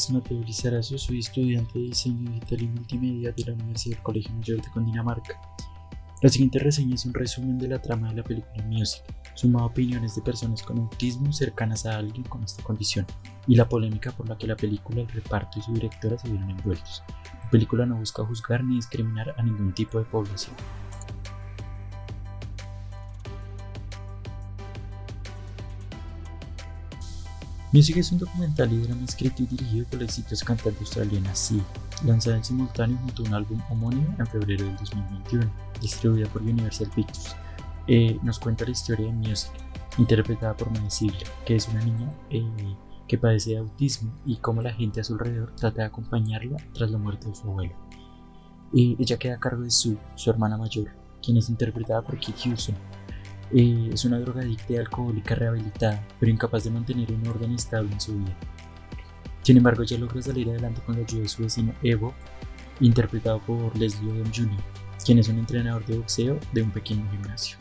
Es Mateo Lizarazo, soy estudiante de diseño digital y multimedia de la Universidad del Colegio Mayor de Cundinamarca. La siguiente reseña es un resumen de la trama de la película Music, sumado a opiniones de personas con autismo cercanas a alguien con esta condición, y la polémica por la que la película, el reparto y su directora se vieron envueltos. La película no busca juzgar ni discriminar a ningún tipo de población. Music es un documental y drama escrito y dirigido por la exitosa cantante australiana Sia, lanzada en simultáneo junto a un álbum homónimo en febrero del 2021, distribuida por Universal Pictures. Eh, nos cuenta la historia de Music, interpretada por Ziegler, que es una niña eh, que padece de autismo y cómo la gente a su alrededor trata de acompañarla tras la muerte de su abuelo. Eh, ella queda a cargo de Sue, su hermana mayor, quien es interpretada por Kit Hudson, eh, es una drogadicta y alcohólica rehabilitada, pero incapaz de mantener un orden estable en su vida. Sin embargo, ella logra salir adelante con la ayuda de su vecino Evo, interpretado por Leslie Odom Jr., quien es un entrenador de boxeo de un pequeño gimnasio.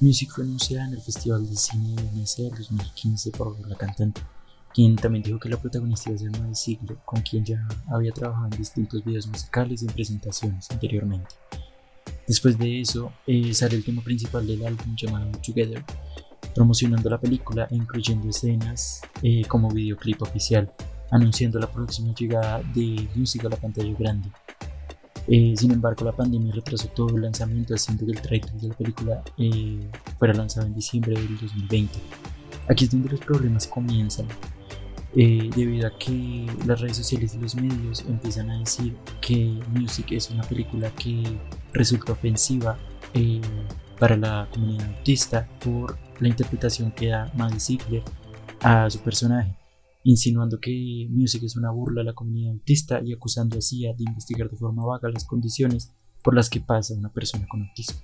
Music fue anunciada en el Festival de Cine de Venecia del 2015 por la cantante, quien también dijo que la protagonista iba a ser Ziegler, con quien ya había trabajado en distintos videos musicales y en presentaciones anteriormente. Después de eso, eh, sale el tema principal del álbum llamado Together, promocionando la película e incluyendo escenas eh, como videoclip oficial, anunciando la próxima llegada de Music a la pantalla grande. Eh, sin embargo, la pandemia retrasó todo el lanzamiento, haciendo que el trailer de la película eh, fuera lanzado en diciembre del 2020. Aquí es donde los problemas comienzan, eh, debido a que las redes sociales y los medios empiezan a decir que Music es una película que resulta ofensiva para la comunidad autista por la interpretación que da Maddie Ziegler a su personaje insinuando que Music es una burla a la comunidad autista y acusando a CIA de investigar de forma vaga las condiciones por las que pasa una persona con autismo.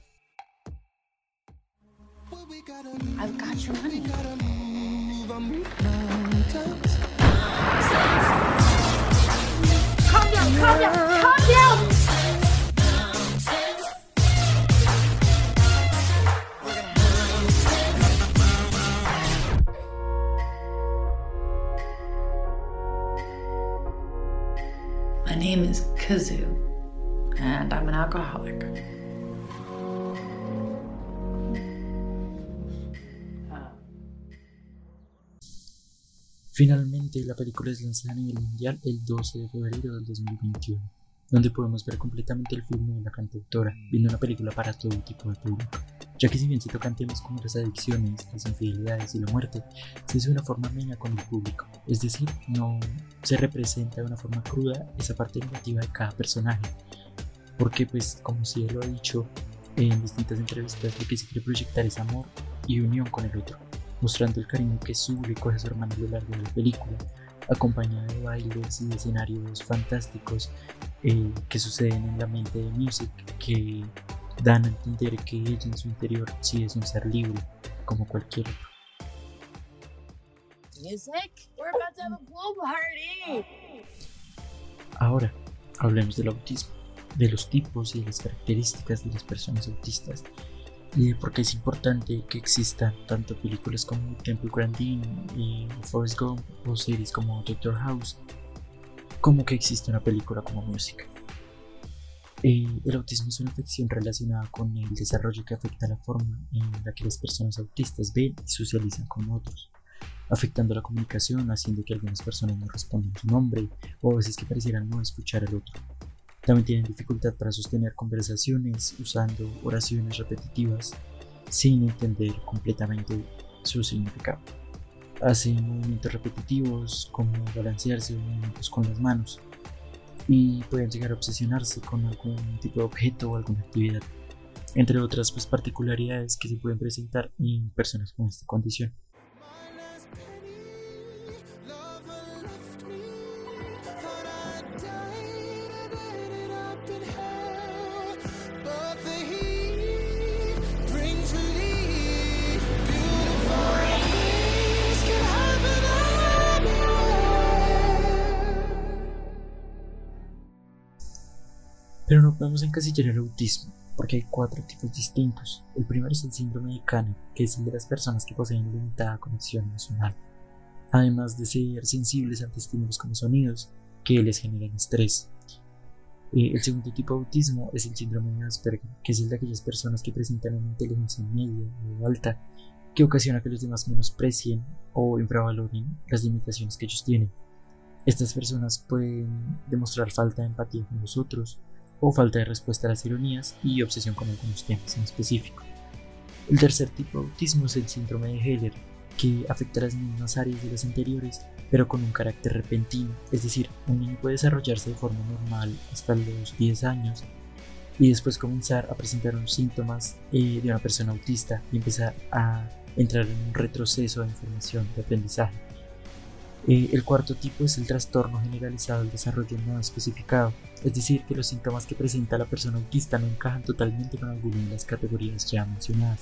name Finalmente, la película es lanzada a nivel mundial el 12 de febrero del 2021, donde podemos ver completamente el filme de la cantautora, viendo una película para todo tipo de público. Ya que si bien se tocan temas como las adicciones, las infidelidades y la muerte, se hace de una forma amena con el público, es decir, no se representa de una forma cruda esa parte negativa de cada personaje, porque pues como si él lo ha dicho en distintas entrevistas, lo que se quiere proyectar es amor y unión con el otro, mostrando el cariño que Sue le coge a su hermano a lo largo de la película, acompañada de bailes y de escenarios fantásticos eh, que suceden en la mente de Music, que dan a entender que ella en su interior sí es un ser libre, como cualquier otro. Ahora, hablemos del autismo, de los tipos y las características de las personas autistas y de por qué es importante que existan tanto películas como Temple Grandin y Forrest Gump o series como Doctor House, como que existe una película como música. Eh, el autismo es una afección relacionada con el desarrollo que afecta la forma en la que las personas autistas ven y socializan con otros, afectando la comunicación, haciendo que algunas personas no respondan su nombre o a veces que parecieran no escuchar al otro. También tienen dificultad para sostener conversaciones usando oraciones repetitivas sin entender completamente su significado. Hacen movimientos repetitivos como balancearse o movimientos con las manos y pueden llegar a obsesionarse con algún tipo de objeto o alguna actividad, entre otras pues, particularidades que se pueden presentar en personas con esta condición. Pero no podemos encasillar el autismo, porque hay cuatro tipos distintos. El primero es el síndrome de Kanner, que es el de las personas que poseen limitada conexión emocional, además de ser sensibles ante estímulos como sonidos, que les generan estrés. Eh, el segundo tipo de autismo es el síndrome de Asperger, que es el de aquellas personas que presentan una inteligencia media o alta, que ocasiona que los demás menosprecien o infravaloren las limitaciones que ellos tienen. Estas personas pueden demostrar falta de empatía con los otros o falta de respuesta a las ironías y obsesión con algunos temas en específico. El tercer tipo de autismo es el síndrome de Heller, que afecta las mismas áreas de las anteriores, pero con un carácter repentino, es decir, un niño puede desarrollarse de forma normal hasta los 10 años y después comenzar a presentar unos síntomas eh, de una persona autista y empezar a entrar en un retroceso de información, de aprendizaje. Eh, el cuarto tipo es el trastorno generalizado del desarrollo no especificado, es decir, que los síntomas que presenta la persona autista no encajan totalmente con alguna de las categorías ya mencionadas.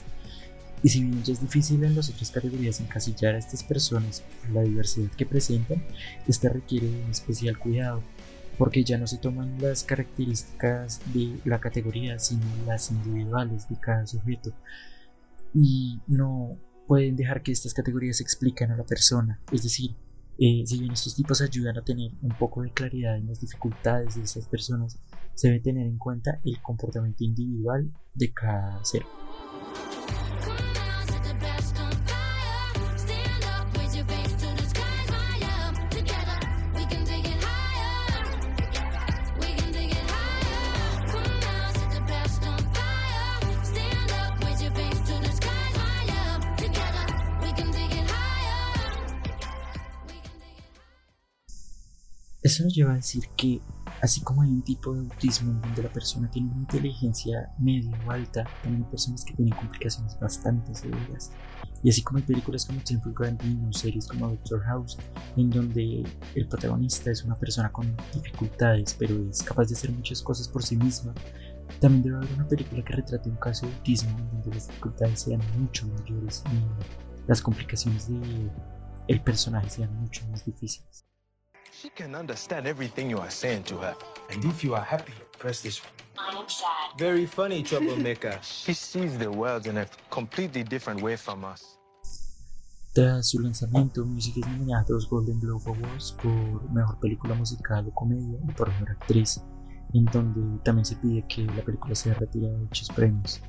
Y si bien ya es difícil en las otras categorías encasillar a estas personas por la diversidad que presentan, esta requiere un especial cuidado, porque ya no se toman las características de la categoría, sino las individuales de cada sujeto. Y no pueden dejar que estas categorías expliquen a la persona, es decir, eh, si bien estos tipos ayudan a tener un poco de claridad en las dificultades de estas personas, se debe tener en cuenta el comportamiento individual de cada ser. Eso nos lleva a decir que, así como hay un tipo de autismo en donde la persona tiene una inteligencia media o alta, también hay personas que tienen complicaciones bastante severas. Y así como hay películas como Temple Grandin o series como Doctor House, en donde el protagonista es una persona con dificultades, pero es capaz de hacer muchas cosas por sí misma, también debe haber una película que retrate un caso de autismo en donde las dificultades sean mucho mayores y las complicaciones de el personaje sean mucho más difíciles. She can understand everything you are saying to her. And if you are happy, press this one. I'm sad. Very funny, troublemaker. she sees the world in a completely different way from us. Tras su lanzamiento, Music es nominada a dos Golden Globe Awards por Mejor Película Musical o Comedia y por Mejor Actriz, en donde también se pide que la película sea retirada de dichos premios.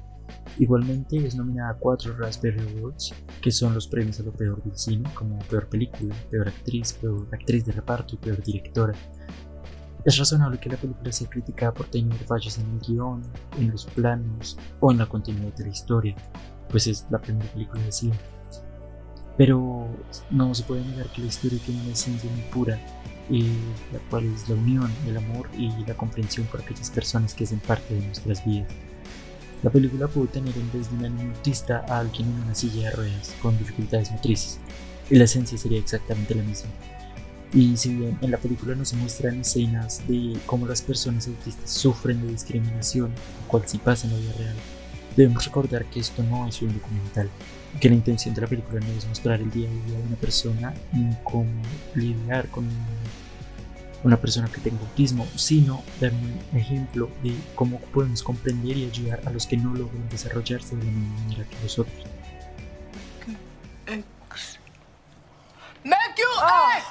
Igualmente es nominada a cuatro Raspberry Awards, que son los premios a lo peor del cine, como peor película, peor actriz, peor actriz de reparto y peor directora. Es razonable que la película sea criticada por tener fallos en el guion, en los planos o en la continuidad de la historia, pues es la primera película de cine. Pero no se puede negar que la historia tiene una esencia muy pura, eh, la cual es la unión, el amor y la comprensión por aquellas personas que hacen parte de nuestras vidas. La película pudo tener en vez de un autista a alguien en una silla de ruedas con dificultades motrices, y la esencia sería exactamente la misma. Y si bien en la película nos muestran escenas de cómo las personas autistas sufren de discriminación, cual sí pasa en la vida real, debemos recordar que esto no es un documental, que la intención de la película no es mostrar el día a día de una persona ni cómo lidiar con una persona que tenga autismo, sino dar un ejemplo de cómo podemos comprender y ayudar a los que no logran desarrollarse de la misma manera que nosotros. Make you. A!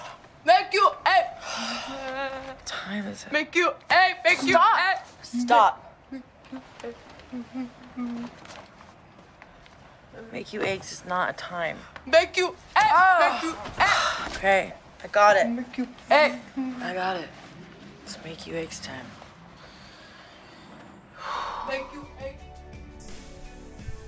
Make you A! time is it? Make you A! Make you Stop. A! Stop. Make you eggs is not a time. Make you A! Ah. Make you A! Okay, I got it. Make you A! I got it. It's make you eggs time. Make you A!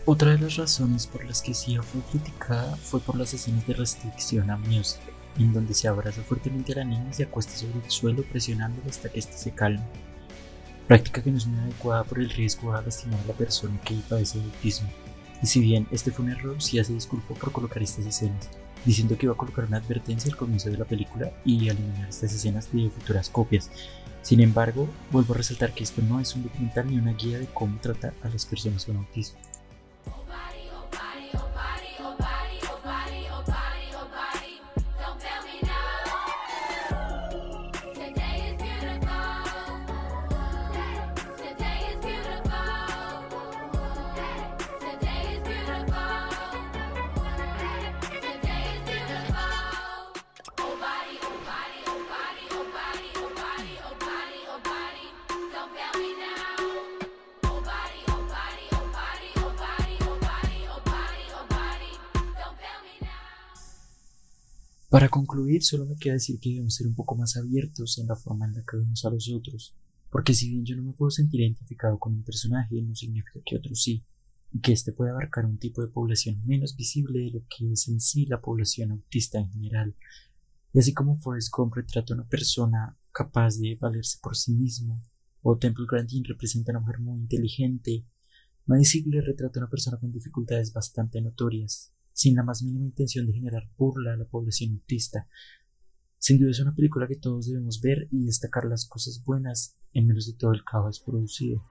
Otra de las razones por las que Sia fue criticada fue por las escenas de restricción a music, en donde se abraza fuertemente a la niña y se acuesta sobre el suelo presionándola hasta que éste se calme. Práctica que no es muy adecuada por el riesgo a lastimar a la persona que padece de autismo. Y si bien este fue un error, Sia se disculpó por colocar estas escenas, diciendo que iba a colocar una advertencia al comienzo de la película y eliminar estas escenas de futuras copias. Sin embargo, vuelvo a resaltar que esto no es un documental ni una guía de cómo tratar a las personas con autismo. Para concluir, solo me queda decir que debemos ser un poco más abiertos en la forma en la que vemos a los otros, porque si bien yo no me puedo sentir identificado con un personaje, no significa que otro sí, y que éste puede abarcar un tipo de población menos visible de lo que es en sí la población autista en general. Y así como Forrest Gump retrata a una persona capaz de valerse por sí mismo, o Temple Grandin representa a una mujer muy inteligente, Maddie Ziegler retrata a una persona con dificultades bastante notorias, sin la más mínima intención de generar burla a la población autista. Sin duda es una película que todos debemos ver y destacar las cosas buenas en menos de todo el caos producido.